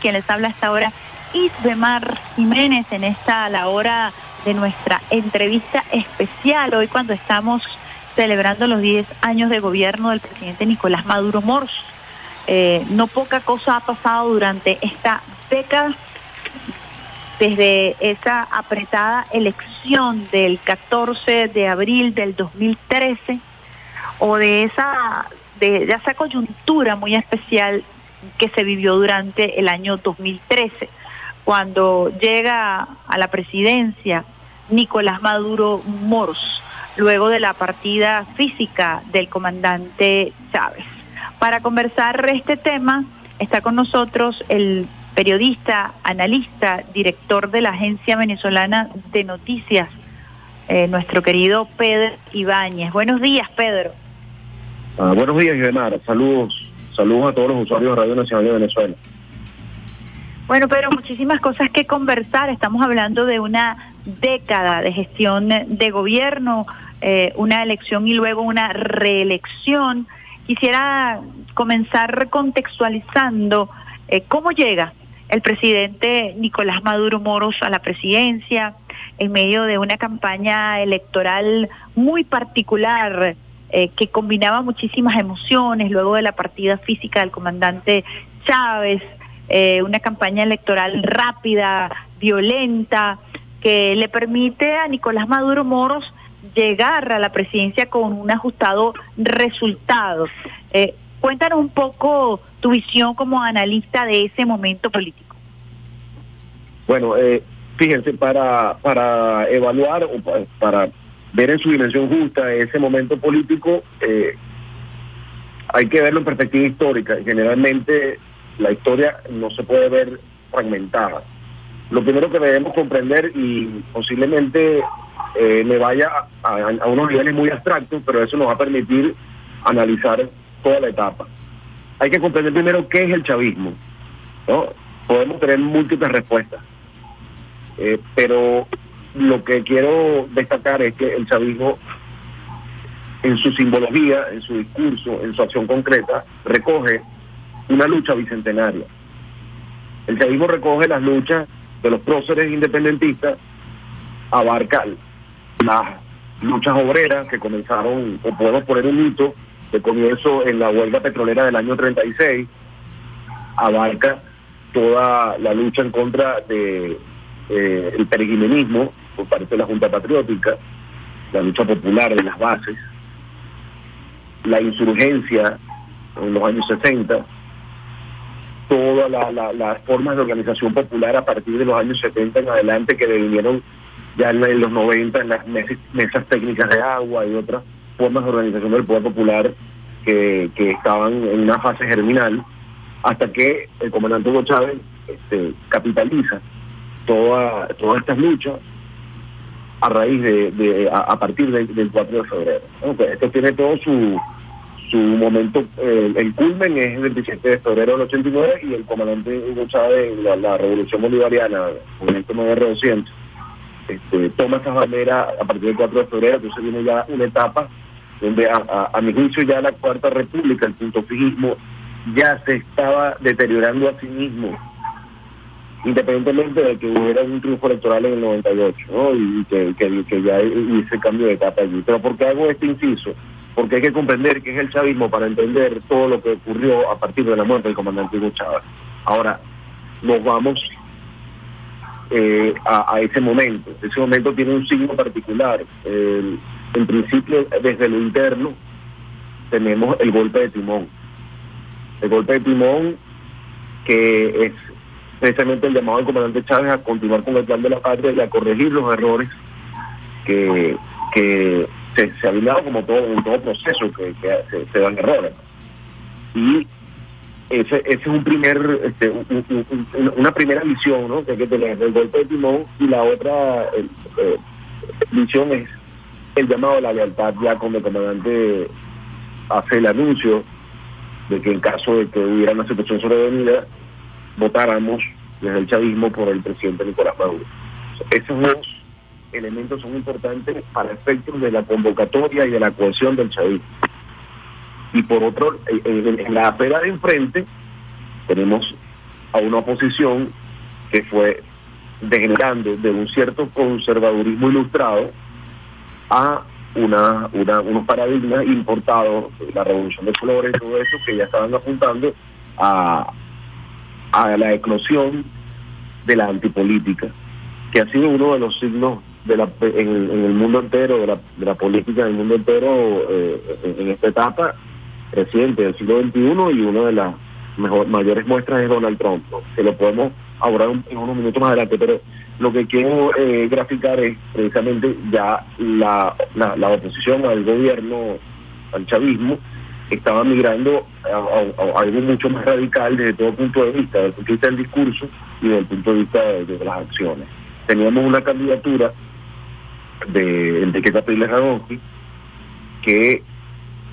Quien les habla hasta ahora, Isbemar Jiménez, en esta la hora de nuestra entrevista especial, hoy cuando estamos celebrando los 10 años de gobierno del presidente Nicolás Maduro Moros. Eh, no poca cosa ha pasado durante esta década, desde esa apretada elección del 14 de abril del 2013, o de esa, de esa coyuntura muy especial que se vivió durante el año 2013, cuando llega a la presidencia Nicolás Maduro Moros, luego de la partida física del comandante Chávez. Para conversar este tema está con nosotros el periodista, analista, director de la Agencia Venezolana de Noticias, eh, nuestro querido Pedro Ibáñez. Buenos días, Pedro. Ah, buenos días, Guillermo. Saludos Saludos a todos los usuarios de Radio Nacional de Venezuela. Bueno, pero muchísimas cosas que conversar. Estamos hablando de una década de gestión de gobierno, eh, una elección y luego una reelección. Quisiera comenzar contextualizando eh, cómo llega el presidente Nicolás Maduro Moros a la presidencia en medio de una campaña electoral muy particular eh, que combinaba muchísimas emociones luego de la partida física del comandante Chávez, eh, una campaña electoral rápida, violenta, que le permite a Nicolás Maduro Moros llegar a la presidencia con un ajustado resultado. Eh, cuéntanos un poco tu visión como analista de ese momento político. Bueno, fíjense, para, para evaluar o para ver en su dimensión justa ese momento político, eh, hay que verlo en perspectiva histórica. Generalmente la historia no se puede ver fragmentada. Lo primero que debemos comprender y posiblemente eh, me vaya a, unos niveles muy abstractos, pero eso nos va a permitir analizar toda la etapa. Hay que comprender primero qué es el chavismo. ¿no? Podemos tener múltiples respuestas, eh, pero lo que quiero destacar es que el chavismo, en su simbología, en su discurso, en su acción concreta, recoge una lucha bicentenaria. El chavismo recoge las luchas de los próceres independentistas, abarca las luchas obreras que comenzaron, o podemos poner un hito de comienzo en la huelga petrolera del año 36, abarca toda la lucha en contra de eh, el peregrinismo por parte de la Junta Patriótica, la lucha popular de las bases, la insurgencia en los años 60, todas las formas de organización popular a partir de los años 70 en adelante que vinieron ya en los 90 en las mesas, técnicas de agua y otras formas de organización del poder popular que, estaban en una fase germinal, hasta que el comandante Hugo Chávez este, capitaliza toda, todas estas luchas a raíz de, a, partir del 4 de febrero. Esto tiene todo su, su momento, eh, el culmen es el 27 de febrero del 89 y el comandante Hugo Chávez, la, la revolución bolivariana, el movimiento MR 200, este, toma esa bandera a partir del 4 de febrero, entonces viene ya una etapa donde a, a mi juicio ya la Cuarta República, el punto fijismo, ya se estaba deteriorando a sí mismo independientemente de que hubiera un triunfo electoral en el 98, ¿no? Y que, que, ya hice cambio de etapa allí. Pero ¿por qué hago este inciso? Porque hay que comprender que es el chavismo para entender todo lo que ocurrió a partir de la muerte del comandante Hugo Chávez. Ahora, nos vamos eh, a, ese momento. Ese momento tiene un signo particular. en principio, desde lo interno, tenemos el golpe de timón. El golpe de timón que es precisamente el llamado del comandante Chávez a continuar con el plan de la patria y a corregir los errores que, que se, se dado como todo en todo proceso que, se, dan errores. Y ese, ese es un primer este, una primera visión ¿no? que hay que tener del golpe de timón y la otra eh, visión es el llamado a la lealtad ya cuando el comandante hace el anuncio de que en caso de que hubiera una situación sobrevenida votáramos desde el chavismo por el presidente Nicolás Maduro. Esos dos elementos son importantes para efectos de la convocatoria y de la cohesión del chavismo. Y por otro, en, la acera de enfrente tenemos a una oposición que fue degenerando de un cierto conservadurismo ilustrado a una, una, unos paradigmas importados, la revolución de colores todo eso, que ya estaban apuntando a, a la eclosión de la antipolítica, que ha sido uno de los signos de la, en, el mundo entero, de la, de la política en el mundo entero eh, en, esta etapa reciente del siglo XXI y una de las mejor, mayores muestras es Donald Trump, que lo podemos abordar en unos minutos más adelante, pero lo que quiero eh, graficar es precisamente ya la, la, oposición al gobierno, al chavismo, estaba migrando a, algo mucho más radical desde todo punto de vista, desde el punto de vista del discurso y desde el punto de vista de, las acciones. Teníamos una candidatura de Enrique Capriles Radonsky que,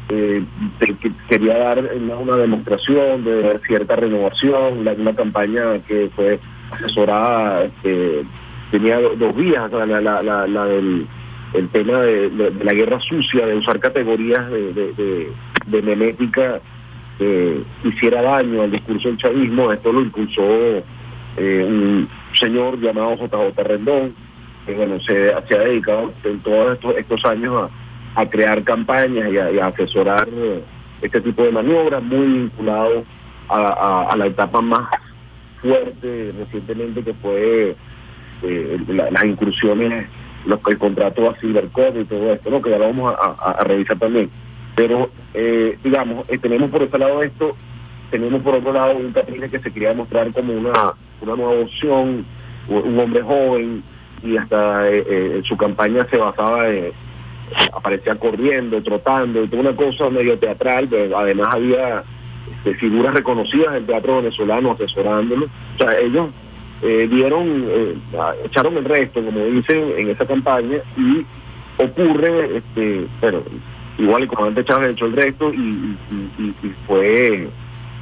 eh, que quería dar una, demostración de cierta renovación, una campaña que fue asesorada, este, tenía dos vías, la, la, la, del el tema de, la guerra sucia, de usar categorías de, de, de memética que hiciera daño al discurso del chavismo, esto lo impulsó eh, un señor llamado JJ Rendón, que bueno, se, ha dedicado en todos estos, estos años a, crear campañas y a, asesorar eh, este tipo de maniobras, muy vinculado a, la etapa más fuerte recientemente que fue eh, las incursiones, los, el contrato a Cibercode y todo esto, ¿no? que ya lo vamos a, revisar también. Pero, eh, digamos, eh, tenemos por ese lado esto, tenemos por otro lado un Capriles que se quería demostrar como una, una nueva opción, un hombre joven, y hasta en su campaña se basaba en aparecía corriendo, trotando, y toda una cosa medio teatral, además había de figuras reconocidas del teatro venezolano asesorándolo. O sea, ellos eh, dieron, eh, echaron el resto, como dicen, en esa campaña y ocurre, este, pero igual el comandante Chávez echó el resto y, fue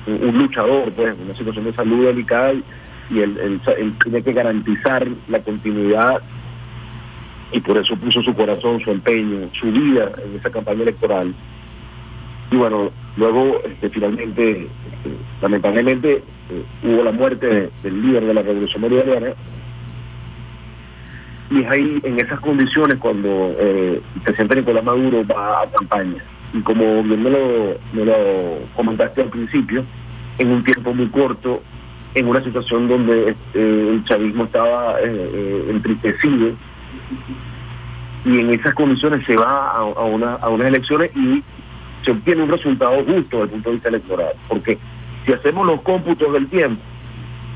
un, luchador, pues, una situación de salud delicada y, él, tiene que garantizar la continuidad y por eso puso su corazón, su empeño, su vida en esa campaña electoral y bueno, luego este, finalmente, este, lamentablemente, eh, hubo la muerte del líder de la Revolución Bolivariana. Y es ahí, en esas condiciones, cuando eh, el presidente Nicolás Maduro va a campaña. Y como bien me lo, me lo comentaste al principio, en un tiempo muy corto, en una situación donde este, el chavismo estaba eh, entristecido, y en esas condiciones se va a, a, una, a unas elecciones y se obtiene un resultado justo desde el punto de vista electoral. Porque si hacemos los cómputos del tiempo,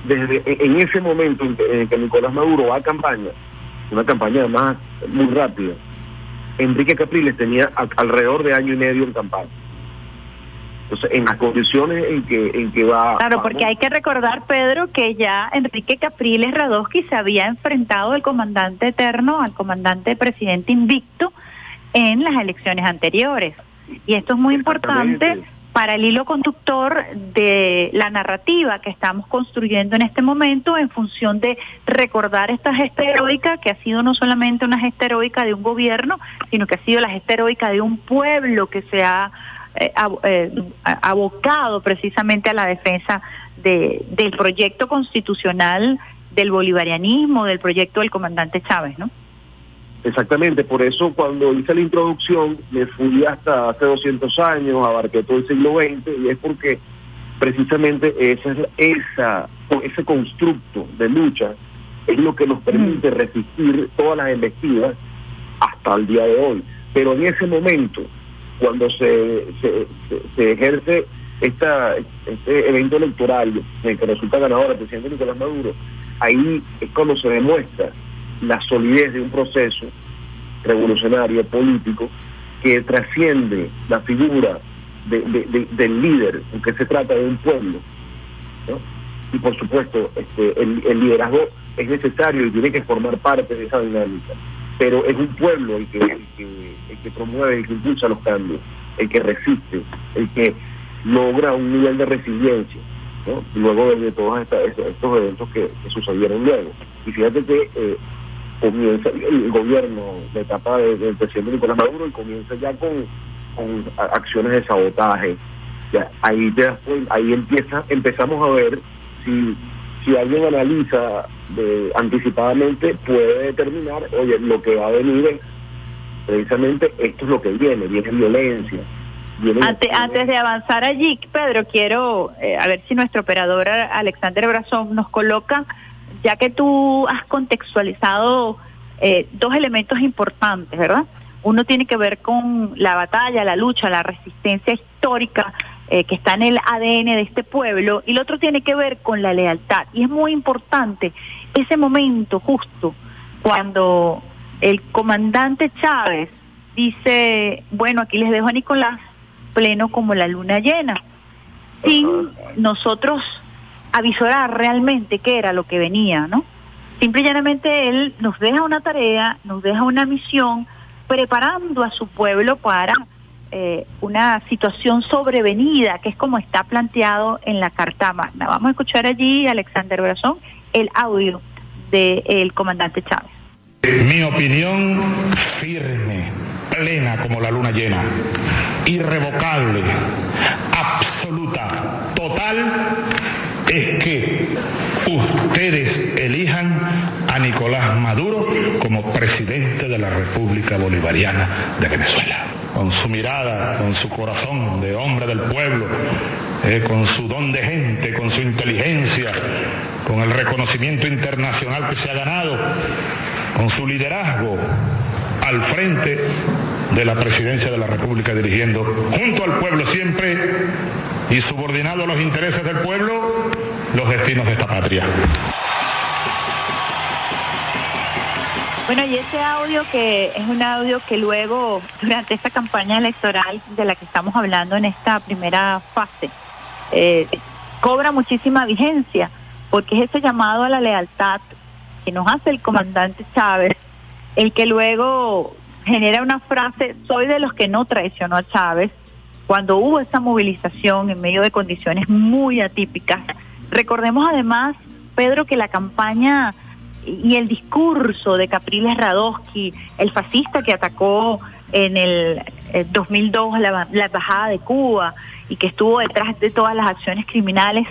desde en ese momento en que, Nicolás Maduro va a campaña, una campaña además muy rápida, Enrique Capriles tenía alrededor de año y medio en campaña. Entonces, en las condiciones en que, en que va... Claro, porque hay que recordar, Pedro, que ya Enrique Capriles Radosky se había enfrentado al comandante eterno, al comandante presidente invicto, en las elecciones anteriores. Y esto es muy importante para el hilo conductor de la narrativa que estamos construyendo en este momento en función de recordar esta gesta heroica que ha sido no solamente una gesta heroica de un gobierno, sino que ha sido la gesta heroica de un pueblo que se ha eh, eh, abocado precisamente a la defensa de, del proyecto constitucional del bolivarianismo, del proyecto del comandante Chávez, ¿no? Exactamente, por eso cuando hice la introducción me fui hasta hace 200 años, abarqué todo el siglo XX y es porque precisamente esa, esa, ese constructo de lucha es lo que nos permite resistir todas las embestidas hasta el día de hoy. Pero en ese momento, cuando se, se, ejerce esta, este evento electoral en el que resulta ganador el presidente Nicolás Maduro, ahí es cuando se demuestra la solidez de un proceso revolucionario político que trasciende la figura del líder, porque se trata de un pueblo. Y por supuesto, este, el, liderazgo es necesario y tiene que formar parte de esa dinámica, pero es un pueblo el que, el que, promueve, el que impulsa los cambios, el que resiste, el que logra un nivel de resiliencia. luego de todos estos eventos que, sucedieron luego. Y fíjate que eh, comienza el gobierno de etapa del presidente Nicolás Maduro y comienza ya con, acciones de sabotaje. Ya, ahí, ahí empieza, empezamos a ver si si alguien analiza de, anticipadamente, puede determinar, oye, lo que va a venir es precisamente esto es lo que viene, viene violencia. antes, antes de avanzar allí, Pedro, quiero eh, a ver si nuestro operador Alexander Brazón nos coloca, ya que tú has contextualizado eh, dos elementos importantes, ¿verdad? Uno tiene que ver con la batalla, la lucha, la resistencia histórica eh, que está en el ADN de este pueblo, y el otro tiene que ver con la lealtad. Y es muy importante ese momento justo cuando el comandante Chávez dice, bueno, aquí les dejo a Nicolás pleno como la luna llena, sin nosotros avisorar realmente qué era lo que venía, ¿no? Simple y llanamente él nos deja una tarea, nos deja una misión, preparando a su pueblo para eh, una situación sobrevenida, que es como está planteado en la Carta Magna. Vamos a escuchar allí, Alexander Brazón, el audio del comandante Chávez. Mi opinión firme, plena como la luna llena, irrevocable, absoluta, total, es que ustedes elijan a Nicolás Maduro como presidente de la República Bolivariana de Venezuela. Con su mirada, con su corazón de hombre del pueblo, eh, con su don de gente, con su inteligencia, con el reconocimiento internacional que se ha ganado, con su liderazgo al frente de la presidencia de la República dirigiendo junto al pueblo siempre y subordinado a los intereses del pueblo los destinos de esta patria. Bueno, y ese audio que es un audio que luego, durante esta campaña electoral de la que estamos hablando en esta primera fase, eh, cobra muchísima vigencia, porque es ese llamado a la lealtad que nos hace el comandante Chávez, el que luego genera una frase, soy de los que no traicionó a Chávez, cuando hubo esa movilización en medio de condiciones muy atípicas. Recordemos además, Pedro, que la campaña y el discurso de Capriles Radosky, el fascista que atacó en el 2002 la, la embajada de Cuba y que estuvo detrás de todas las acciones criminales,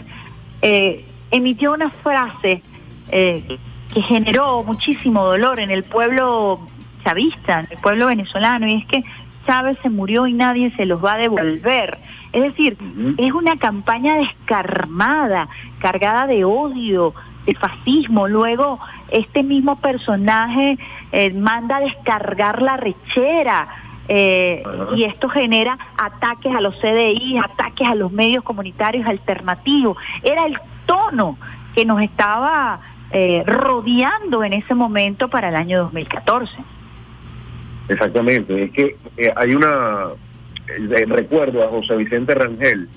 eh, emitió una frase eh, que generó muchísimo dolor en el pueblo chavista, en el pueblo venezolano, y es que Chávez se murió y nadie se los va a devolver. Es decir, es una campaña descarmada, cargada de odio, de fascismo. Luego, este mismo personaje eh, manda a descargar la rechera. Eh, y esto genera ataques a los CDI, ataques a los medios comunitarios alternativos. Era el tono que nos estaba eh, rodeando en ese momento para el año 2014. Exactamente, es que eh, hay una, eh, recuerdo a José Vicente Rangel,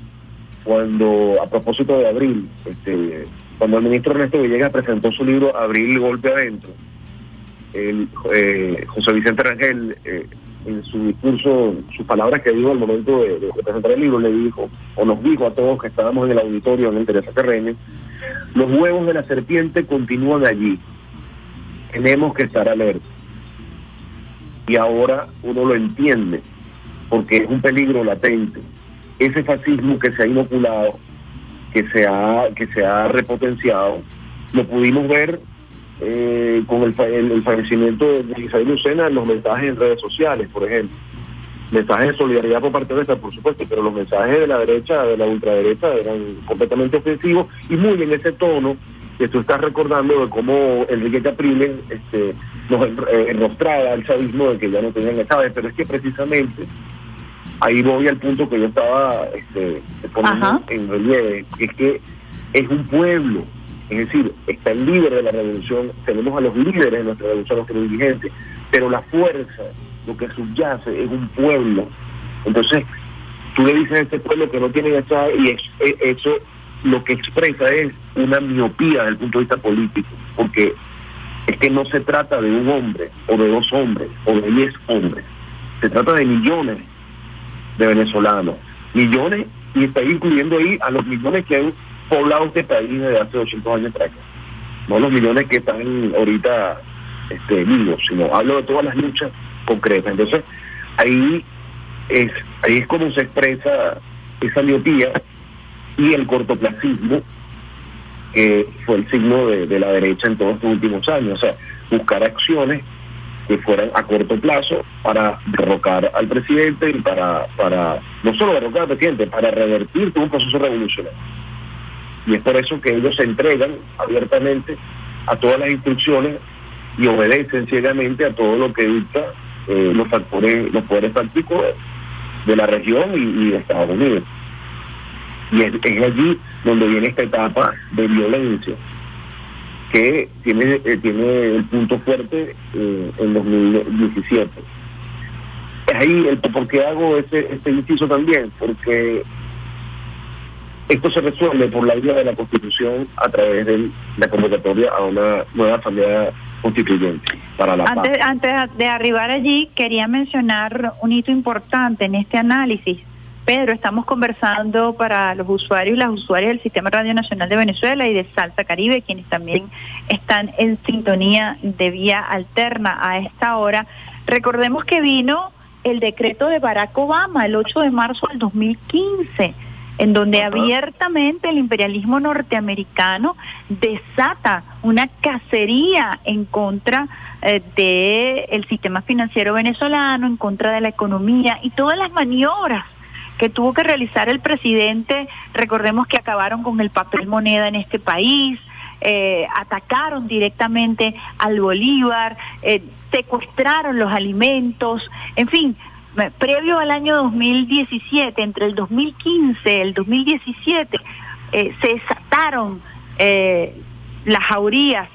cuando a propósito de Abril, este, cuando el ministro Ernesto Villegas presentó su libro Abril Golpe Adentro, el, José Vicente Rangel, en su discurso, sus palabras que dijo al momento de, presentar el libro, le dijo, o nos dijo a todos que estábamos en el auditorio en el Teresa Terreño, los huevos de la serpiente continúan allí. Tenemos que estar alerta. Y ahora uno lo entiende, porque es un peligro latente. Ese fascismo que se ha inoculado, que se ha, que se ha repotenciado, lo pudimos ver eh, con el, fallecimiento de Isabel Lucena en los mensajes en redes sociales, por ejemplo mensajes de solidaridad por parte de esta, por supuesto, pero los mensajes de la derecha, de la ultraderecha, eran completamente ofensivos y muy en ese tono que tú estás recordando de cómo Enrique Capriles este, nos eh, enrostraba el chavismo de que ya no tenían esa pero es que precisamente ahí voy al punto que yo estaba este, poniendo en relieve, es que es un pueblo, es decir, está el líder de la revolución, tenemos a los líderes de nuestra revolución, los dirigentes, pero la fuerza lo que subyace es un pueblo. Entonces, tú le dices a este pueblo que no tiene esa y eso lo que expresa es una miopía desde el punto de vista político, porque es que no se trata de un hombre o de dos hombres o de diez hombres, se trata de millones de venezolanos, millones y está incluyendo ahí a los millones que han poblado este país desde hace 800 años atrás, no los millones que están ahorita este, vivos, sino hablo de todas las luchas concreta. Entonces, ahí es, ahí es como se expresa esa miopía y el cortoplacismo que fue el signo de, la derecha en todos estos últimos años. O sea, buscar acciones que fueran a corto plazo para derrocar al presidente y para, para no solo derrocar al presidente, para revertir todo un proceso revolucionario. Y es por eso que ellos se entregan abiertamente a todas las instrucciones y obedecen ciegamente a todo lo que dicta eh, los factores, los poderes prácticos de la región y, de Estados Unidos. Y es, allí donde viene esta etapa de violencia que tiene eh, tiene el punto fuerte eh, en 2017. Es ahí el por qué hago este, este inciso también, porque esto se resuelve por la vía de la Constitución a través de la convocatoria a una nueva Asamblea Constituyente para la antes, paz. Antes de arribar allí, quería mencionar un hito importante en este análisis. Pedro, estamos conversando para los usuarios y las usuarias del Sistema Radio Nacional de Venezuela y de Salsa Caribe, quienes también están en sintonía de vía alterna a esta hora. Recordemos que vino el decreto de Barack Obama el 8 de marzo del 2015 en donde abiertamente el imperialismo norteamericano desata una cacería en contra eh, del sistema financiero venezolano, en contra de la economía y todas las maniobras que tuvo que realizar el presidente, recordemos que acabaron con el papel moneda en este país, eh, atacaron directamente al Bolívar, eh, secuestraron los alimentos, en fin, previo al año 2017, entre el 2015 y el 2017, eh, se desataron eh, las jaurías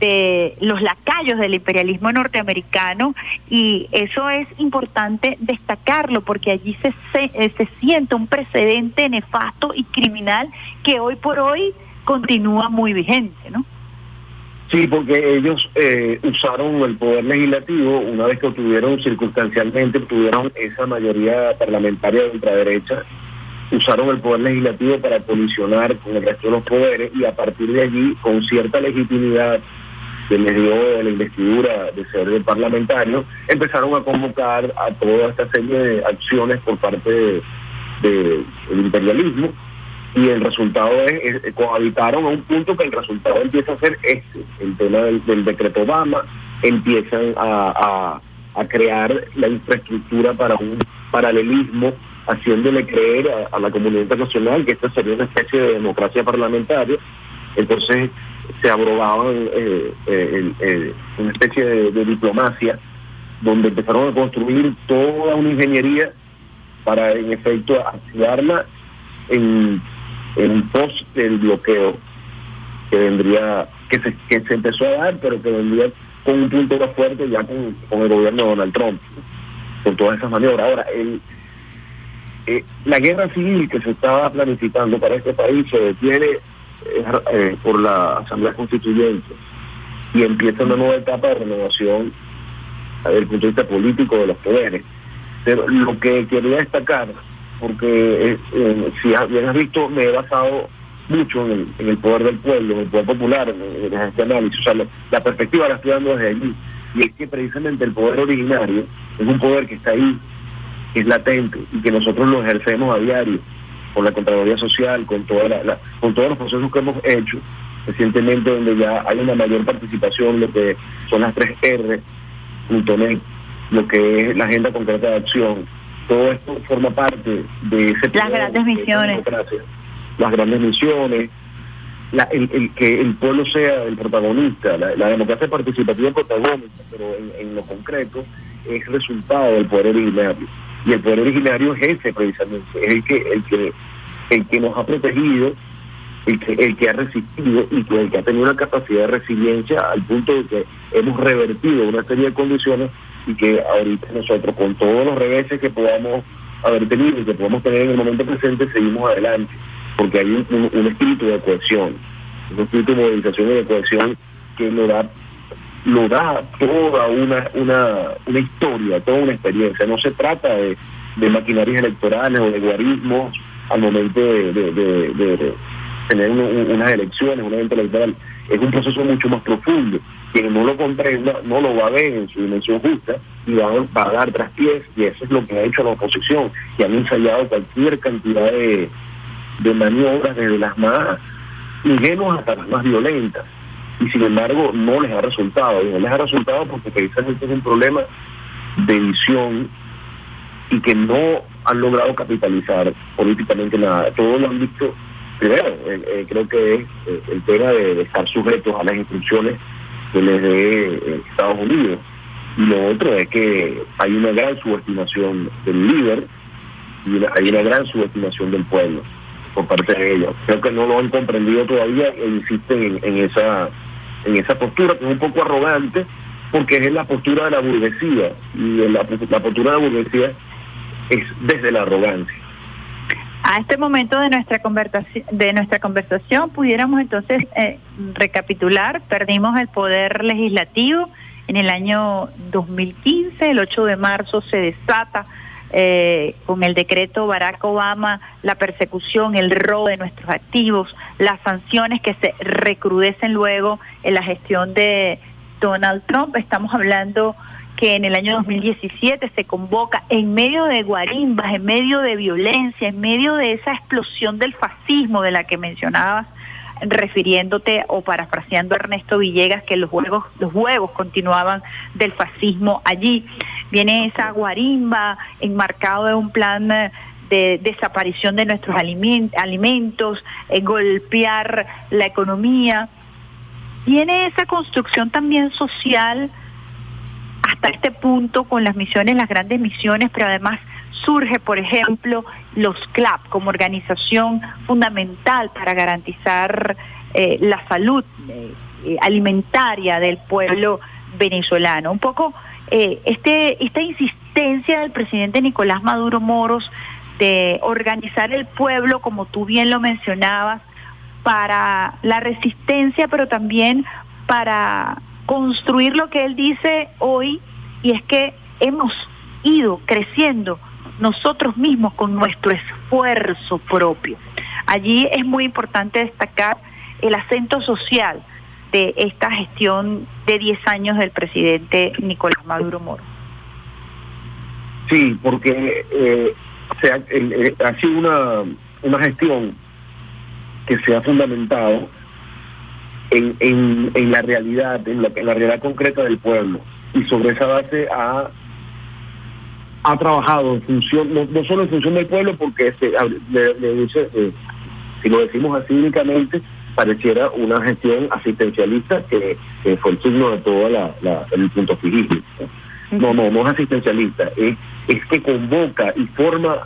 de los lacayos del imperialismo norteamericano y eso es importante destacarlo porque allí se, se, eh, se siente un precedente nefasto y criminal que hoy por hoy continúa muy vigente, ¿no? Sí, porque ellos eh, usaron el poder legislativo una vez que obtuvieron circunstancialmente, obtuvieron esa mayoría parlamentaria de ultraderecha, usaron el poder legislativo para colisionar con el resto de los poderes y a partir de allí, con cierta legitimidad que les dio la investidura de ser parlamentario, empezaron a convocar a toda esta serie de acciones por parte del de, imperialismo y el resultado es, cohabitaron a un punto que el resultado empieza a ser este, el tema del, decreto Obama, empiezan a, crear la infraestructura para un paralelismo, haciéndole creer a, la comunidad internacional que esta sería una especie de democracia parlamentaria, entonces se abrogaban eh, eh, una especie de, diplomacia donde empezaron a construir toda una ingeniería para en efecto activarla en en post del bloqueo que vendría, que se, que se empezó a dar, pero que vendría con un punto fuerte ya con, el gobierno de Donald Trump, con todas esas maniobras. Ahora, el, eh, la guerra civil que se estaba planificando para este país se detiene eh, eh, por la Asamblea Constituyente y empieza una nueva etapa de renovación desde el punto de vista político de los poderes. Pero lo que quería destacar porque eh, si bien has visto, me he basado mucho en el, poder del pueblo, en el poder popular, en, este análisis. O sea, la, perspectiva la estoy dando desde allí. Y es que precisamente el poder originario es un poder que está ahí, que es latente y que nosotros lo ejercemos a diario con la Contraloría Social, con, toda la, con todos los procesos que hemos hecho recientemente, donde ya hay una mayor participación, lo que son las tres R, lo que es la agenda concreta de acción. Todo esto forma parte de ese las grandes misiones. las grandes misiones el, que el pueblo sea el protagonista. La, democracia participativa protagonista pero en, lo concreto es resultado del poder originario y el poder originario es ese precisamente es el que el que el que nos ha protegido el que, el que ha resistido y el que ha tenido una capacidad de resiliencia al punto de que hemos revertido una serie de condiciones y que ahorita nosotros con todos los reveses que podamos haber tenido y que podamos tener en el momento presente seguimos adelante porque hay un, espíritu de cohesión un espíritu de movilización y de cohesión que lo da lo da toda una, una, una historia, toda una experiencia. No se trata de, de maquinarias electorales o de guarismos al momento de, de, tener unas elecciones, un evento electoral. Es un proceso mucho más profundo quien no lo comprenda no lo va a ver en su dimensión justa y va, a dar traspiés y eso es lo que ha hecho la oposición, que han ensayado cualquier cantidad de, maniobras desde las más ingenuos hasta las más violentas. Y sin embargo no les ha resultado. Y no les ha resultado porque precisamente es un problema de visión y que no han logrado capitalizar políticamente nada. Todos lo han visto, primero, eh, eh, creo que es eh, el tema de, estar sujetos a las instrucciones que les dé Estados Unidos. Y lo otro es que hay una gran subestimación del líder y hay una gran subestimación del pueblo por parte de ellos. Creo que no lo han comprendido todavía e insisten en, esa en esa postura que es un poco arrogante porque es la postura de la burguesía y la, la postura de la burguesía es desde la arrogancia. A este momento de nuestra conversación, de nuestra conversación pudiéramos entonces eh, recapitular, perdimos el poder legislativo en el año 2015, el 8 de marzo se desata eh, con el decreto Barack Obama la persecución, el robo de nuestros activos, las sanciones que se recrudecen luego en la gestión de Donald Trump. Estamos hablando que en el año 2017 se convoca en medio de guarimbas, en medio de violencia, en medio de esa explosión del fascismo de la que mencionabas, refiriéndote o parafraseando a Ernesto Villegas que los huevos, los huevos continuaban del fascismo allí. Viene esa guarimba enmarcado en un plan de desaparición de nuestros alimentos, eh, golpear la economía. Viene esa construcción también social hasta este punto con las misiones, las grandes misiones, pero además surge, por ejemplo, los CLAP como organización fundamental para garantizar eh, la salud eh, alimentaria del pueblo venezolano. Un poco eh, este, esta insistencia del presidente Nicolás Maduro Moros de organizar el pueblo, como tú bien lo mencionabas, para la resistencia, pero también para construir lo que él dice hoy y es que hemos ido creciendo nosotros mismos con nuestro esfuerzo propio. Allí es muy importante destacar el acento social de esta gestión de 10 años del presidente Nicolás Maduro Moro. Sí, porque eh, eh, ha sido una, una gestión que se ha fundamentado en, en, la realidad, en la, en la realidad concreta del pueblo. Y sobre esa base ha, ha trabajado en función, no, solo en función del pueblo, porque este, le, dice, eh, si lo decimos así únicamente, pareciera una gestión asistencialista que, fue el signo de todo la, el punto fijismo. No, no, no es asistencialista, es, es que convoca y forma,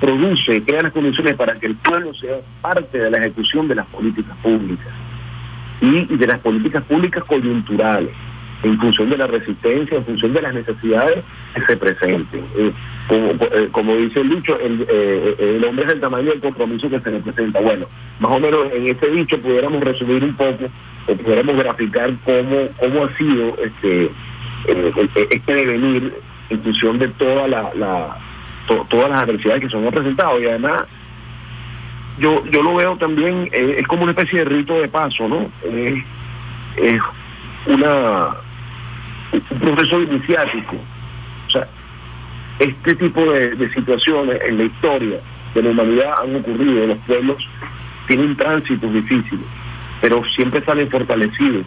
produce, crea las condiciones para que el pueblo sea parte de la ejecución de las políticas públicas y, de las políticas públicas coyunturales, en función de la resistencia, en función de las necesidades que se presenten. Eh, eh, como, dice el dicho, eh, el, hombre es el tamaño del compromiso que se representa. Bueno, más o menos en ese dicho pudiéramos resumir un poco, o pudiéramos graficar cómo, cómo ha sido este, este devenir en función de toda la, la todas las adversidades que se han presentado. Y además, yo yo lo veo también, eh, es como una especie de rito de paso, ¿no? es una un proceso iniciático. O sea, este tipo de, situaciones en la historia de la humanidad han ocurrido, los pueblos tienen tránsitos difíciles, pero siempre salen fortalecidos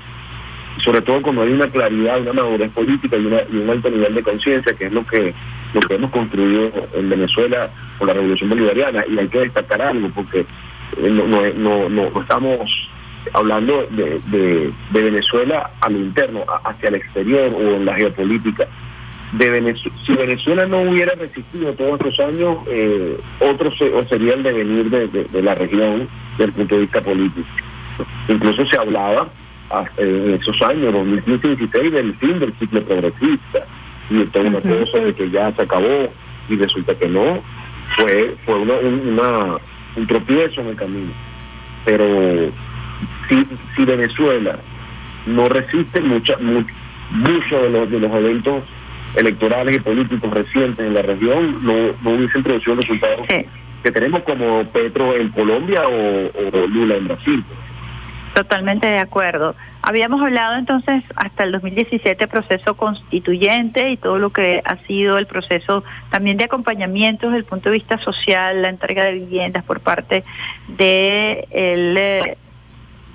sobre todo cuando hay una claridad, una madurez política y, una, y un alto nivel de conciencia, que es lo que, lo que hemos construido en Venezuela con la revolución bolivariana. Y hay que destacar algo, porque eh, no, no, no, estamos hablando de, de, Venezuela a lo interno, hacia el exterior o en la geopolítica. De Venezuela, si Venezuela no hubiera resistido todos estos años, eh, otro sería el devenir de, de la región desde el punto de vista político. Incluso se hablaba en esos años, 2015-16, del fin del ciclo progresista. Y entonces una cosa de que ya se acabó y resulta que no, fue fue una, un tropiezo en el camino. Pero si, si Venezuela no resiste mucha, mucho, de los, de los eventos electorales y políticos recientes en la región, no, no hubiese introducido resultados que tenemos como Petro en Colombia o, o Lula en Brasil. Totalmente de acuerdo. Habíamos hablado entonces hasta el 2017 proceso constituyente y todo lo que ha sido el proceso también de acompañamiento desde el punto de vista social, la entrega de viviendas por parte de el,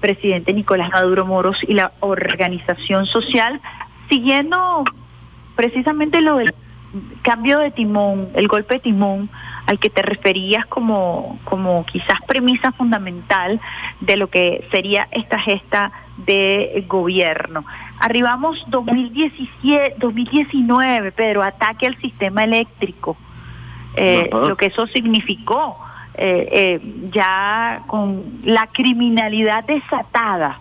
presidente Nicolás Maduro Moros y la organización social, siguiendo precisamente lo del cambio de timón, el golpe de timón al que te referías como, como quizás premisa fundamental de lo que sería esta gesta de gobierno. Arribamos 2017, 2019, Pedro, ataque al sistema eléctrico, eh, lo que eso significó, eh, eh, ya con la criminalidad desatada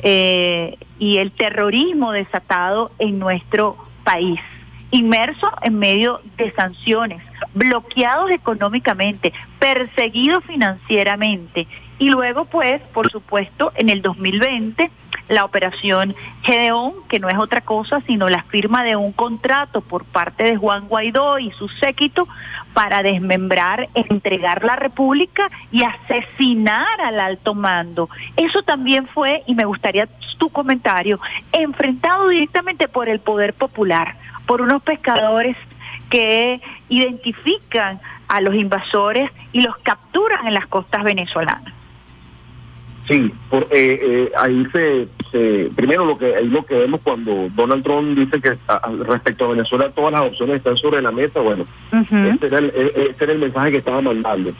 y el terrorismo desatado en nuestro país inmerso en medio de sanciones, bloqueados económicamente, perseguidos financieramente. Y luego, pues, por supuesto, en el 2020, la operación Gedeón, que no es otra cosa sino la firma de un contrato por parte de Juan Guaidó y su séquito para desmembrar, entregar la República y asesinar al alto mando. Eso también fue, y me gustaría tu comentario, enfrentado directamente por el poder popular por unos pescadores que identifican a los invasores y los capturan en las costas venezolanas. Sí, por, eh, eh, ahí se, primero lo que lo que vemos cuando Donald Trump dice que respecto a Venezuela todas las opciones están sobre la mesa, bueno, ese, era el, e, ese, era el, mensaje que estaba mandando.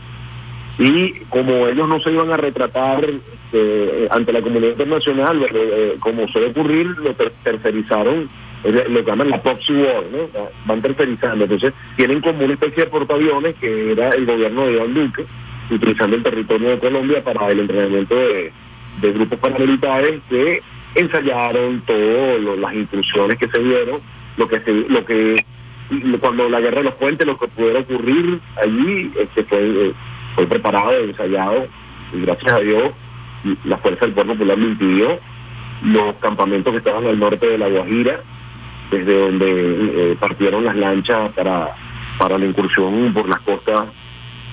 Y como ellos no se iban a retratar eh, ante la comunidad internacional, como suele ocurrir, lo tercerizaron lo que llaman la proxy war, ¿no? van tercerizando. Entonces, tienen como una especie de portaaviones que era el gobierno de Iván Duque, utilizando el territorio de Colombia para el entrenamiento de, grupos paramilitares que ensayaron todas las intrusiones que se dieron, lo que se, lo que cuando la guerra de los puentes, lo que pudiera ocurrir allí, este fue, fue preparado, ensayado, y gracias a Dios la fuerza del pueblo popular lo impidió. Los campamentos que estaban al norte de la Guajira, desde donde eh, partieron las lanchas para, para la incursión por las costas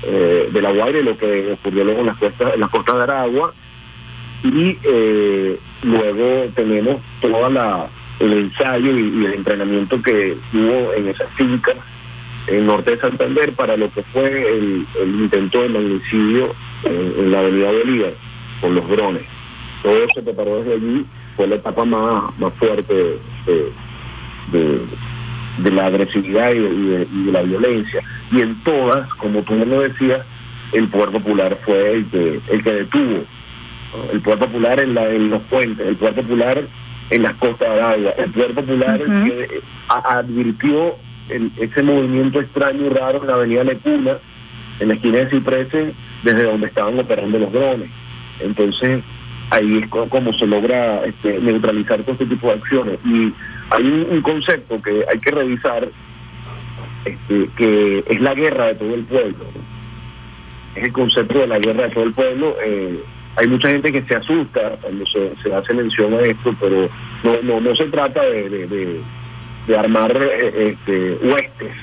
eh, de La Guaira lo que ocurrió luego en las costas, en las costas de Aragua. Y eh, luego tenemos toda la el ensayo y, el entrenamiento que hubo en esas fincas en norte de Santander para lo que fue el, intento de magnicidio en, la avenida Bolívar con los drones. Todo se preparó desde allí, fue la etapa más, más fuerte de, la agresividad y de, la violencia. Y en todas, como tú me lo decías, el poder popular fue el que, el que detuvo. El poder popular en, la, en los puentes, el poder popular en las costas de agua, el poder popular que advirtió ese movimiento extraño y raro en la avenida Lecuna, en la esquina de Cipreses, desde donde estaban operando los drones. Entonces, ahí es como se logra este, neutralizar todo este tipo de acciones. Y hay un, concepto que hay que revisar, este, que es la guerra de todo el pueblo. Es el concepto de la guerra de todo el pueblo. Eh, hay mucha gente que se asusta cuando se, hace mención a esto, pero no no, no se trata de, de, armar eh, este, huestes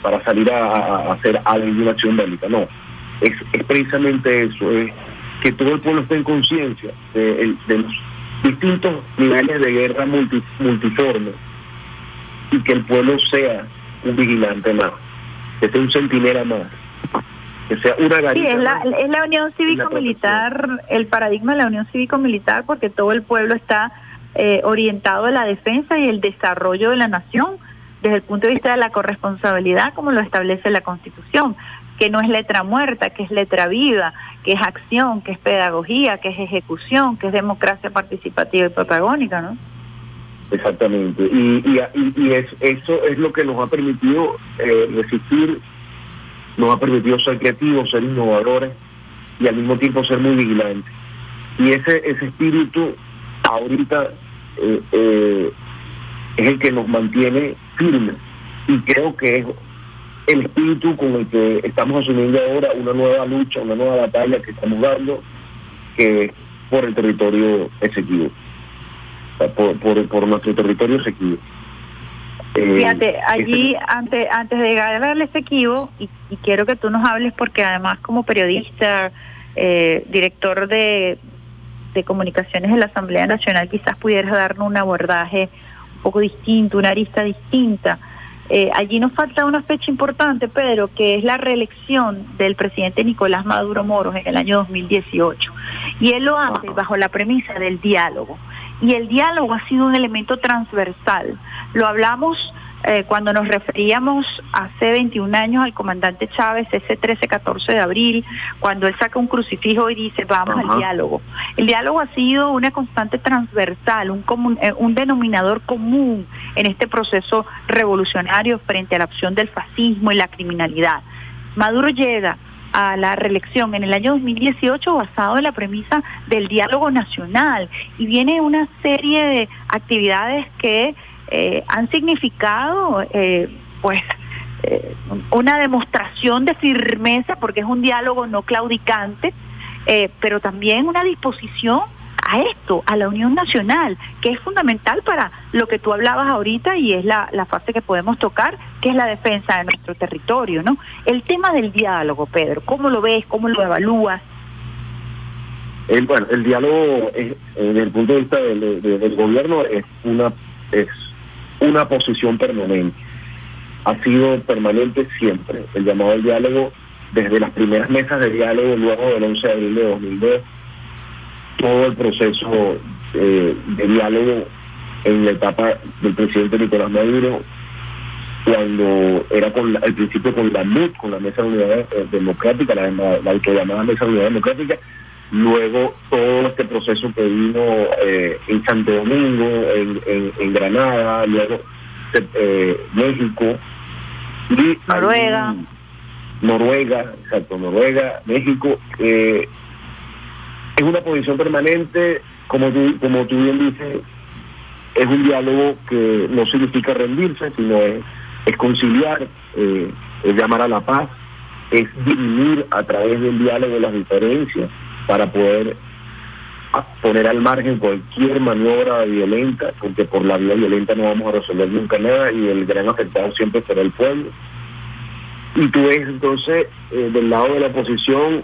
para salir a, hacer alguna acción bélica, no. Es, precisamente eso, es que todo el pueblo esté en conciencia de, los distintos niveles de guerra multiforme y que el pueblo sea un vigilante más, que sea un centinela más, que sea una garita Sí, es la, es la unión cívico-militar, el paradigma de la unión cívico-militar, porque todo el pueblo está eh, orientado a la defensa y el desarrollo de la nación desde el punto de vista de la corresponsabilidad, como lo establece la Constitución que no es letra muerta, que es letra viva, que es acción, que es pedagogía, que es ejecución, que es democracia participativa y protagónica, ¿no? Exactamente. Y, y, es, eso es lo que nos ha permitido eh, resistir, nos ha permitido ser creativos, ser innovadores y al mismo tiempo ser muy vigilantes. Y ese, ese espíritu ahorita eh, eh, es el que nos mantiene firmes. Y creo que es el espíritu con el que estamos asumiendo ahora una nueva lucha, una nueva batalla que estamos dando, que es por el territorio exequivo, por, por, nuestro territorio exequivo. Eh, Fíjate, allí antes, antes de llegar al exequivo, y, y, quiero que tú nos hables porque además como periodista, eh, director de, de comunicaciones de la Asamblea Nacional, quizás pudieras darnos un abordaje un poco distinto, una arista distinta Eh, allí nos falta una fecha importante, Pedro, que es la reelección del presidente Nicolás Maduro Moros en el año 2018. Y él lo hace bajo la premisa del diálogo. Y el diálogo ha sido un elemento transversal. Lo hablamos eh, cuando nos referíamos hace 21 años al comandante Chávez, ese 13-14 de abril, cuando él saca un crucifijo y dice, vamos al diálogo. El diálogo ha sido una constante transversal, un, eh, un denominador común en este proceso revolucionario frente a la opción del fascismo y la criminalidad. Maduro llega a la reelección en el año 2018 basado en la premisa del diálogo nacional. Y viene una serie de actividades que eh, han significado eh, pues eh, una demostración de firmeza porque es un diálogo no claudicante, pero también una disposición a esto, a la unión nacional, que es fundamental para lo que tú hablabas ahorita y es la, la fase que podemos tocar, que es la defensa de nuestro territorio, ¿no? El tema del diálogo, Pedro, ¿cómo lo ves? ¿Cómo lo evalúas? El, bueno, el diálogo, es, desde el punto de vista del, del gobierno, es una es una posición permanente. Ha sido permanente siempre el llamado al diálogo desde las primeras mesas de diálogo luego del 11 de abril de 2002, todo el proceso eh, de diálogo en la etapa del presidente Nicolás Maduro, cuando era con el principio con la MUD, con la Mesa de Unidad eh, Democrática, la, la, que llamaba Mesa de Unidad Democrática, luego todo este proceso que vino eh, en Santo Domingo, en, Granada, luego eh, México y Noruega. Noruega, exacto, Noruega, México. Eh, es una posición permanente, como tú, como tú bien dices, es un diálogo que no significa rendirse, sino es, conciliar, es llamar a la paz, es dirimir a través del diálogo las diferencias para poder poner al margen cualquier maniobra violenta, porque por la vía violenta no vamos a resolver nunca nada y el gran afectado siempre será el pueblo. Y tú ves entonces eh, del lado de la oposición,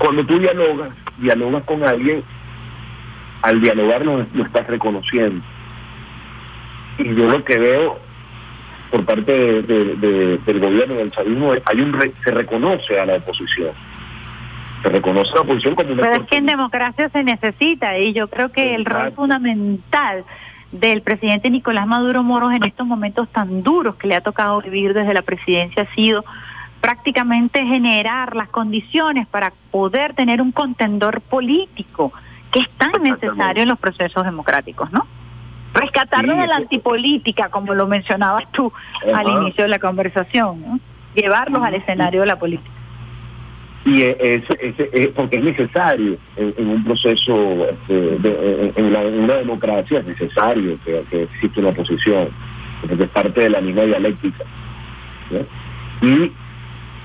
cuando tú dialogas, dialogas con alguien, al dialogar lo, estás reconociendo. Y yo lo que veo por parte del gobierno del chavismo, hay un se reconoce a la oposición. Se reconoce la oposición como una... Pero es que en democracia se necesita y yo creo que el rol fundamental del presidente Nicolás Maduro Moros en estos momentos tan duros que le ha tocado vivir desde la presidencia ha sido prácticamente generar las condiciones para poder tener un contendor político que es tan necesario en los procesos democráticos, ¿no? Rescatarlo de la antipolítica, como lo mencionabas tú al inicio de la conversación, ¿no? llevarlos al escenario de la política. Y es, porque es necesario en, un proceso este, de, en, una democracia es necesario que, que exista una oposición porque es parte de la misma dialéctica y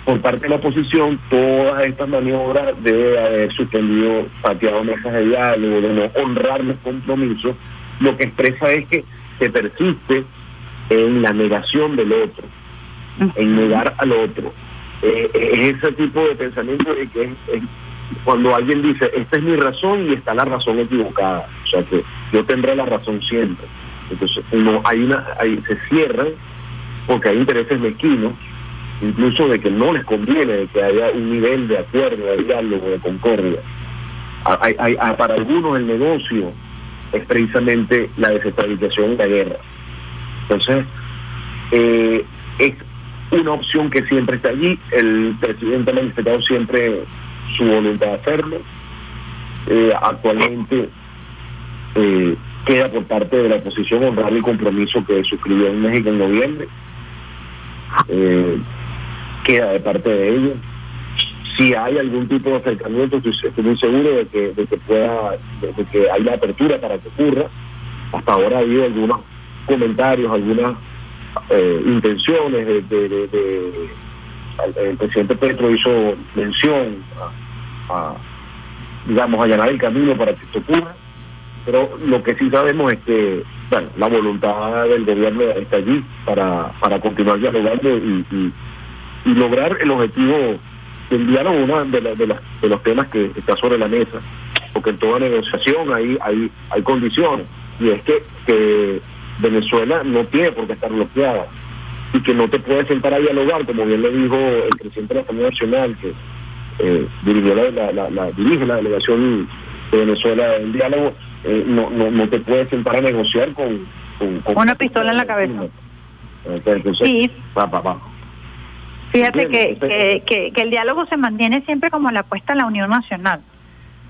por parte de la oposición todas estas maniobras de haber suspendido pateado mesas de diálogo de no honrar los compromisos lo que expresa es que se persiste en la negación del otro en negar al otro. Eh, es ese tipo de pensamiento de que es, cuando alguien dice, esta es mi razón y está la razón equivocada, o sea que yo tendré la razón siempre. Entonces, no hay una, hay, se cierran porque hay intereses mezquinos, incluso de que no les conviene de que haya un nivel de acuerdo, de diálogo, de concordia. Para algunos el negocio es precisamente la desestabilización y la guerra. Entonces, eh, es una opción que siempre está allí. El presidente ha manifestado siempre su voluntad de hacerlo. Eh, actualmente eh, queda por parte de la oposición honrar el compromiso que suscribió en México en noviembre. Eh, queda de parte de ellos. Si hay algún tipo de acercamiento, estoy muy seguro de que, de que pueda, de que haya apertura para que ocurra. Hasta ahora ha habido algunos comentarios, algunas eh, intenciones de, el presidente Petro hizo mención a, digamos allanar el camino para que esto ocurra pero lo que sí sabemos es que bueno, la voluntad del gobierno está allí para, para continuar dialogando y, y, lograr el objetivo de enviar uno de, de, de los temas que está sobre la mesa porque en toda negociación hay hay hay condiciones y es que, que Venezuela no tiene por qué estar bloqueada. y que no te puedes sentar a dialogar, como bien le dijo el presidente de la Asamblea Nacional, que eh, dirigió la, la, dirige la delegación de Venezuela en diálogo, eh, no, no, no te puedes sentar a negociar con... una pistola en la cabeza. sí. Fíjate que, que, que, el diálogo se mantiene siempre como la apuesta a la Unión Nacional,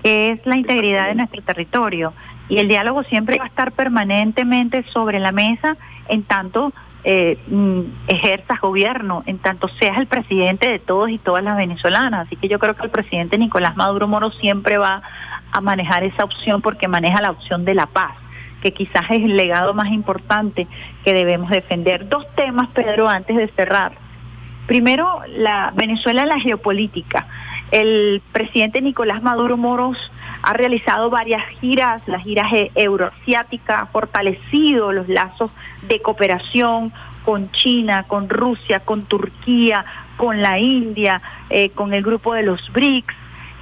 que es la integridad de nuestro territorio. Y el diálogo siempre va a estar permanentemente sobre la mesa en tanto eh, mm, ejerzas gobierno, en tanto seas el presidente de todos y todas las venezolanas. Así que yo creo que el presidente Nicolás Maduro Moro siempre va a manejar esa opción porque maneja la opción de la paz que quizás es el legado más importante que debemos defender. Dos temas, Pedro, antes de cerrar. Primero, la Venezuela en la geopolítica. El presidente Nicolás Maduro Moros ha realizado varias giras, las giras e-, euroasiáticas, ha fortalecido los lazos de cooperación con China, con Rusia, con Turquía, con la India, eh, con el grupo de los BRICS,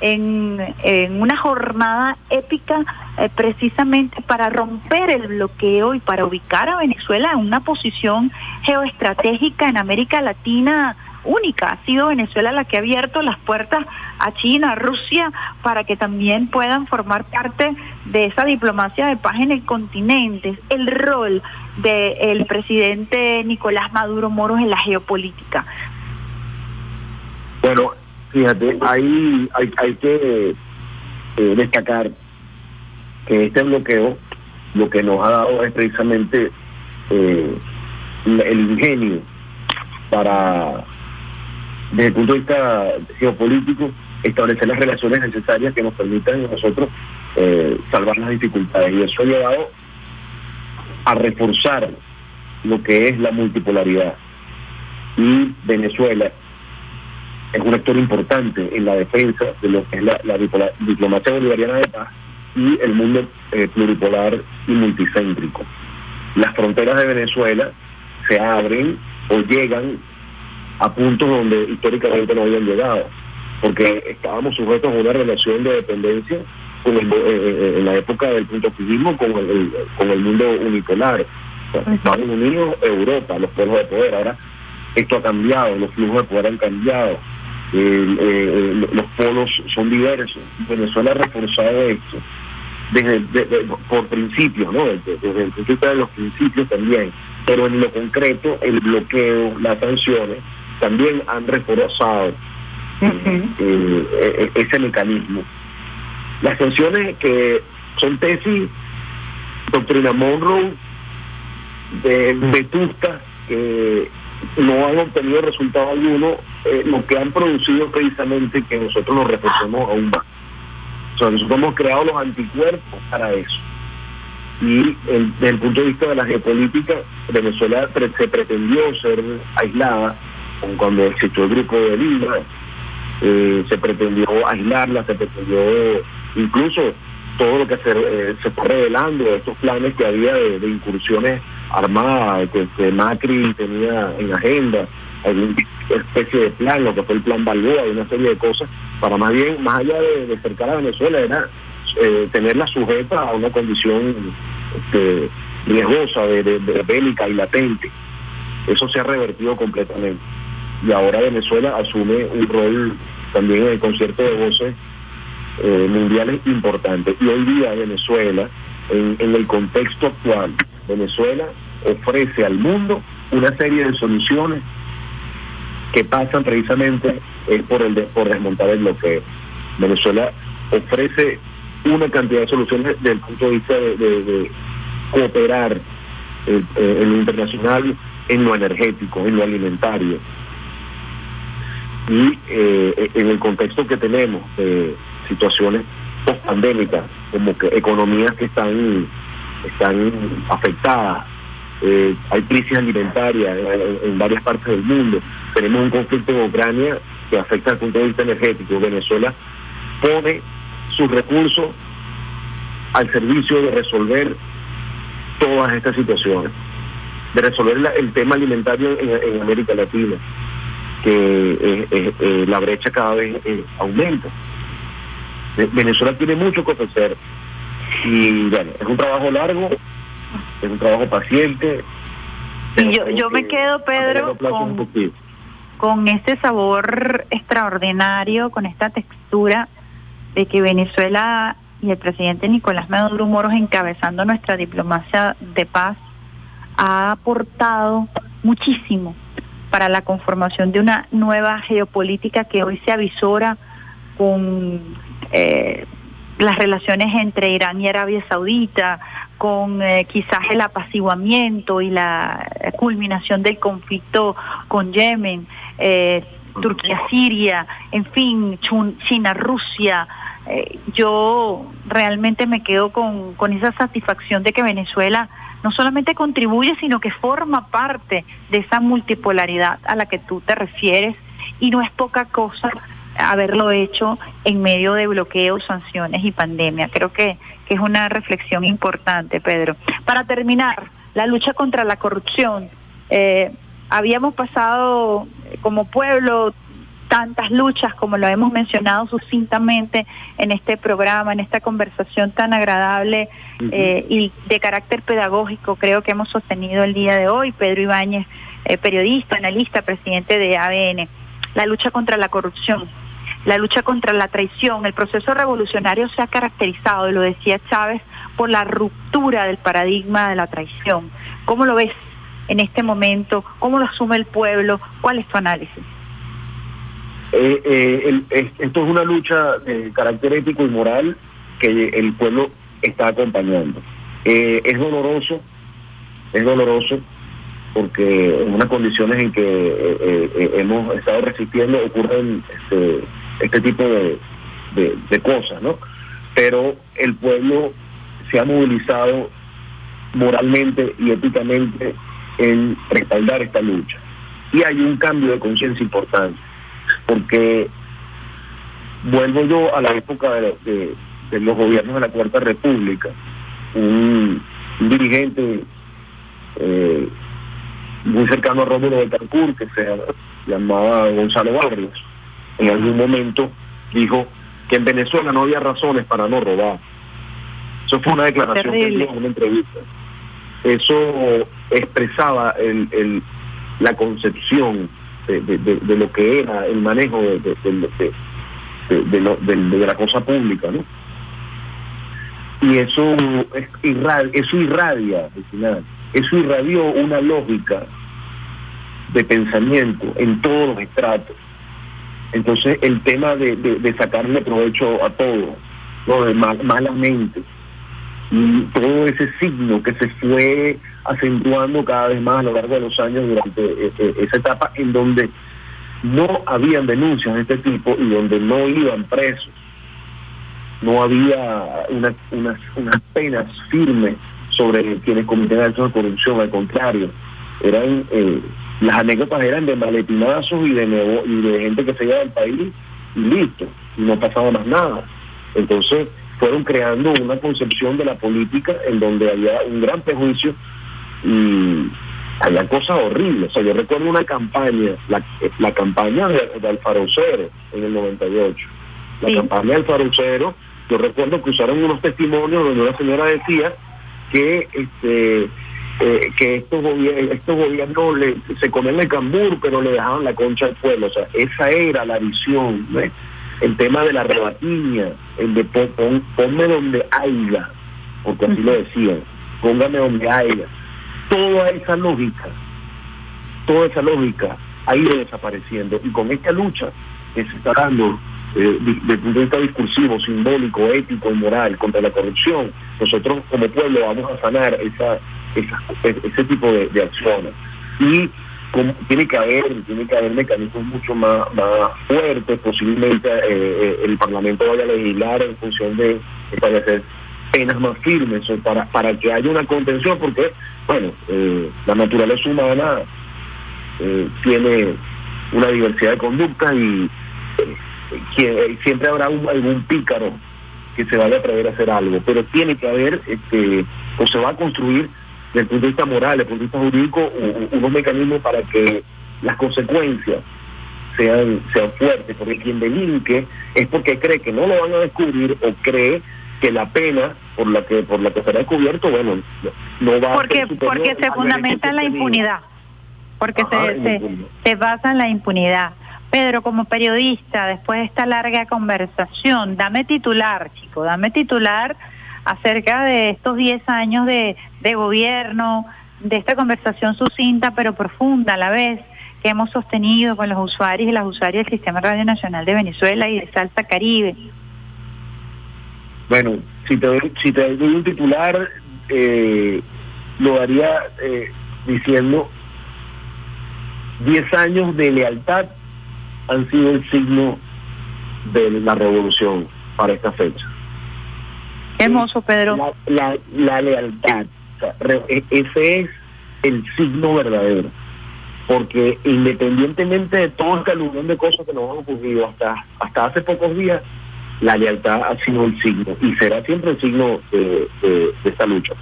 en, una jornada épica eh, precisamente para romper el bloqueo y para ubicar a Venezuela en una posición geoestratégica en América Latina única. Ha sido Venezuela la que ha abierto las puertas a China, a Rusia, para que también puedan formar parte de esa diplomacia de paz en el continente. El rol del presidente Nicolás Maduro Moros en la geopolítica. Bueno, fíjate, ahí hay, hay que eh, destacar que este bloqueo lo que nos ha dado es precisamente eh, el ingenio para desde el punto de vista geopolítico, establecer las relaciones necesarias que nos permitan a nosotros eh, salvar las dificultades. Y eso ha llevado a reforzar lo que es la multipolaridad. Y Venezuela es un actor importante en la defensa de lo que es la, diplomacia bolivariana de paz y el mundo eh, pluripolar y multicéntrico. Las fronteras de Venezuela se abren o llegan a puntos donde históricamente no habían llegado, porque estábamos sujetos a una relación de dependencia con el, eh, eh, en la época del punto fijismo con el, con el mundo unipolar. Estados Unidos, Europa, los polos de poder. Ahora esto ha cambiado, los flujos de poder han cambiado, eh, los polos son diversos. Venezuela ha reforzado esto desde, por principio, ¿no? Desde, desde el punto de los principios también, pero en lo concreto, el bloqueo, las sanciones, también han reforzado eh, eh, ese mecanismo. Las sanciones que son tesis, doctrina Monroe, de Vetusta, que no han obtenido resultado alguno, eh, lo que han producido precisamente que nosotros nos reforcemos aún más. O sea, nosotros hemos creado los anticuerpos para eso. Y desde el punto de vista de la geopolítica, Venezuela se pretendió ser aislada cuando existió el grupo de Lima, eh, se pretendió aislarla, se pretendió incluso todo lo que se, eh, fue revelando, estos planes que había de, incursiones armadas que, Macri tenía en agenda, alguna especie de plan, lo que fue el plan Balboa y una serie de cosas, para más bien, más allá de, cercar a Venezuela, era eh, tenerla sujeta a una condición este, riesgosa, de bélica y latente. Eso se ha revertido completamente y ahora Venezuela asume un rol también en el concierto de voces eh, mundiales importante. Y hoy día Venezuela, en, el contexto actual, Venezuela ofrece al mundo una serie de soluciones que pasan precisamente eh, por el por desmontar el bloqueo. Venezuela ofrece una cantidad de soluciones desde el punto de vista de, cooperar eh, en lo internacional, en lo energético, en lo alimentario, y eh, en el contexto que tenemos de situaciones post-pandémicas, como que economías que están, están afectadas, eh, hay crisis alimentaria en, varias partes del mundo, tenemos un conflicto en Ucrania que afecta al punto de vista energético, Venezuela pone sus recursos al servicio de resolver todas estas situaciones, de resolver el tema alimentario en América Latina que eh, eh, eh, la brecha cada vez aumenta. Venezuela tiene mucho que ofrecer y bueno, es un trabajo largo, es un trabajo paciente, Y yo, yo me quedo, Pedro, con, con este sabor extraordinario, con esta textura de que Venezuela y el presidente Nicolás Maduro Moros encabezando nuestra diplomacia de paz ha aportado muchísimo para la conformación de una nueva geopolítica que hoy se avisora con eh, las relaciones entre Irán y Arabia Saudita, con eh, quizás el apaciguamiento y la culminación del conflicto con Yemen, eh, Turquía-Siria, en fin, China-Rusia. Eh, yo realmente me quedo con, con esa satisfacción de que Venezuela no solamente contribuye, sino que forma parte de esa multipolaridad a la que tú te refieres y no es poca cosa haberlo hecho en medio de bloqueos, sanciones y pandemia. Creo que, que es una reflexión importante, Pedro. Para terminar, la lucha contra la corrupción. Eh, habíamos pasado eh, como pueblo tantas luchas como lo hemos mencionado sucintamente en este programa, en esta conversación tan agradable eh, y de carácter pedagógico creo que hemos sostenido el día de hoy. Pedro Ibáñez, periodista, analista, presidente de ABN. La lucha contra la corrupción la lucha contra la traición. El proceso revolucionario se ha caracterizado, lo decía Chávez, por la ruptura del paradigma de la traición. ¿Cómo lo ves en este momento? ¿Cómo lo asume el pueblo? ¿Cuál es tu análisis? Eh, eh, esto es una lucha de carácter ético y moral que el pueblo está acompañando. Eh, es doloroso, es doloroso porque en unas condiciones en que hemos estado resistiendo ocurren este, este tipo de, de, cosas, ¿no? Pero el pueblo se ha movilizado moralmente y éticamente en respaldar esta lucha. Y hay un cambio de conciencia importante, porque vuelvo yo a la época de, los gobiernos de la Cuarta República, un, dirigente eh, muy cercano a Rómulo Betancourt, que se llamaba Gonzalo Barrios, en algún momento dijo que en Venezuela no había razones para no robar. Eso fue una declaración que dio en una entrevista. Eso expresaba el, el, la concepción de, de, lo que era el manejo de, de, la cosa pública, ¿no? Y eso, irradia, eso irradia, al final, eso irradió una lógica de pensamiento en todos los estratos entonces, el tema de, sacarle provecho a todo, ¿no? de malamente, y todo ese signo que se fue acentuando cada vez más a lo largo de los años durante e, e, esa etapa en donde no habían denuncias de este tipo y donde no iban presos, no había unas, unas penas firmes sobre quienes cometían actos de corrupción, al contrario, eran eh, las anécdotas eran de maletinazos y de, y de gente que se iba del país y listo, y no pasaba más nada. Entonces fueron creando una concepción de la política en donde había un gran prejuicio y había cosas horribles. O sea, yo recuerdo una campaña, la, la campaña de, Alfaro Cero en el 98. La campaña de Alfaro Cero, yo recuerdo que usaron unos testimonios donde una señora decía que este eh, que estos, estos gobiernos le, se comen el cambur, pero le dejaban la concha al pueblo. O sea, esa era la visión, El tema de la rebatiña, el de ponme donde haya, porque así lo decían, póngame donde haya. Toda esa lógica, toda esa lógica ha ido desapareciendo. Y con esta lucha que se está dando eh, desde el punto de vista discursivo, simbólico, ético y moral contra la corrupción, nosotros como pueblo vamos a sanar esa ese tipo de, acciones. Y tiene que haber tiene que haber mecanismos mucho más, más fuertes, posiblemente eh, eh, el Parlamento vaya a legislar en función de establecer penas más firmes para, para que haya una contención, porque, bueno, eh, la naturaleza humana tiene una diversidad de conductas y siempre habrá algún pícaro que se vaya a atrever a hacer algo, pero tiene que haber, este, o se va a construir desde el punto de vista moral, desde el punto de vista jurídico, unos mecanismos para que las consecuencias sean, sean fuertes, porque quien delinque es porque cree que no lo van a descubrir o cree que la pena por la que por la que será descubierto, bueno, no va porque, a ser Porque se fundamenta en la impunidad, porque se, se, se basa en la impunidad. Pedro, como periodista, después de esta larga conversación, dame titular, chico, dame titular acerca de estos 10 años de, de gobierno, de esta conversación sucinta pero profunda a la vez que hemos sostenido con los usuarios y las usuarias del Sistema Radio Nacional de Venezuela y de Salsa Caribe. Bueno, si te doy, si te doy un titular, eh, lo daría eh, diciendo 10 años de lealtad han sido el signo de la revolución para esta fecha. Qué hermoso, Pedro. La, la, lealtad, e, ese es el signo verdadero. Porque independientemente de todo este aluvión de cosas que nos han ocurrido hasta, hasta hace pocos días, la lealtad ha sido el signo y será siempre el signo de, esta lucha.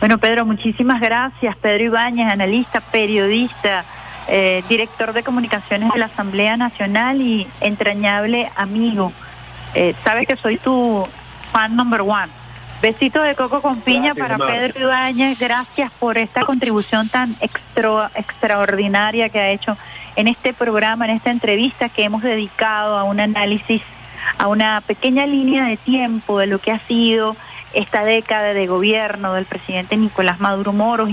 Bueno, Pedro, muchísimas gracias. Pedro Ibáñez, analista, periodista, eh, director de comunicaciones de la Asamblea Nacional y entrañable amigo. Eh, sabes que soy tu fan number one. Besito de coco con piña para Pedro Ibáñez. Gracias por esta contribución tan extra, extraordinaria que ha hecho en este programa, en esta entrevista que hemos dedicado a un análisis a una pequeña línea de tiempo de lo que ha sido esta década de gobierno del presidente Nicolás Maduro Moros.